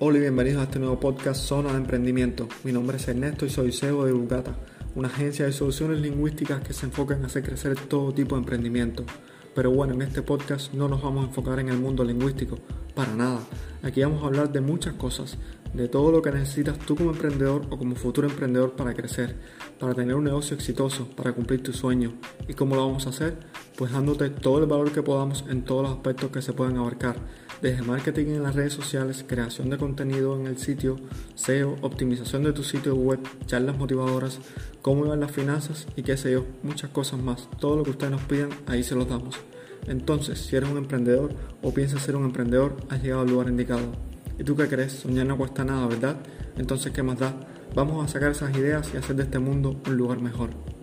Hola y bienvenidos a este nuevo podcast Zona de Emprendimiento. Mi nombre es Ernesto y soy CEO de Bugata, una agencia de soluciones lingüísticas que se enfoca en hacer crecer todo tipo de emprendimiento. Pero bueno, en este podcast no nos vamos a enfocar en el mundo lingüístico, para nada. Aquí vamos a hablar de muchas cosas, de todo lo que necesitas tú como emprendedor o como futuro emprendedor para crecer, para tener un negocio exitoso, para cumplir tu sueño. ¿Y cómo lo vamos a hacer? Pues dándote todo el valor que podamos en todos los aspectos que se pueden abarcar desde marketing en las redes sociales, creación de contenido en el sitio, SEO, optimización de tu sitio web, charlas motivadoras, cómo iban las finanzas y qué sé yo, muchas cosas más. Todo lo que ustedes nos pidan, ahí se los damos. Entonces, si eres un emprendedor o piensas ser un emprendedor, has llegado al lugar indicado. ¿Y tú qué crees? Soñar no cuesta nada, ¿verdad? Entonces, ¿qué más da? Vamos a sacar esas ideas y hacer de este mundo un lugar mejor.